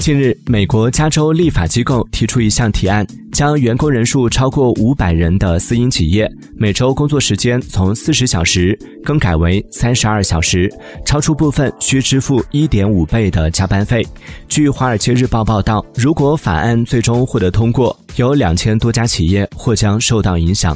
近日美国加州立法机构提出一项提案将员工人数超过五百人的私营企业每周工作时间从四十小时更改为三十二小时超出部分需支付一点五倍的加班费。据华尔街日报报道如果法案最终获得通过有两千多家企业或将受到影响。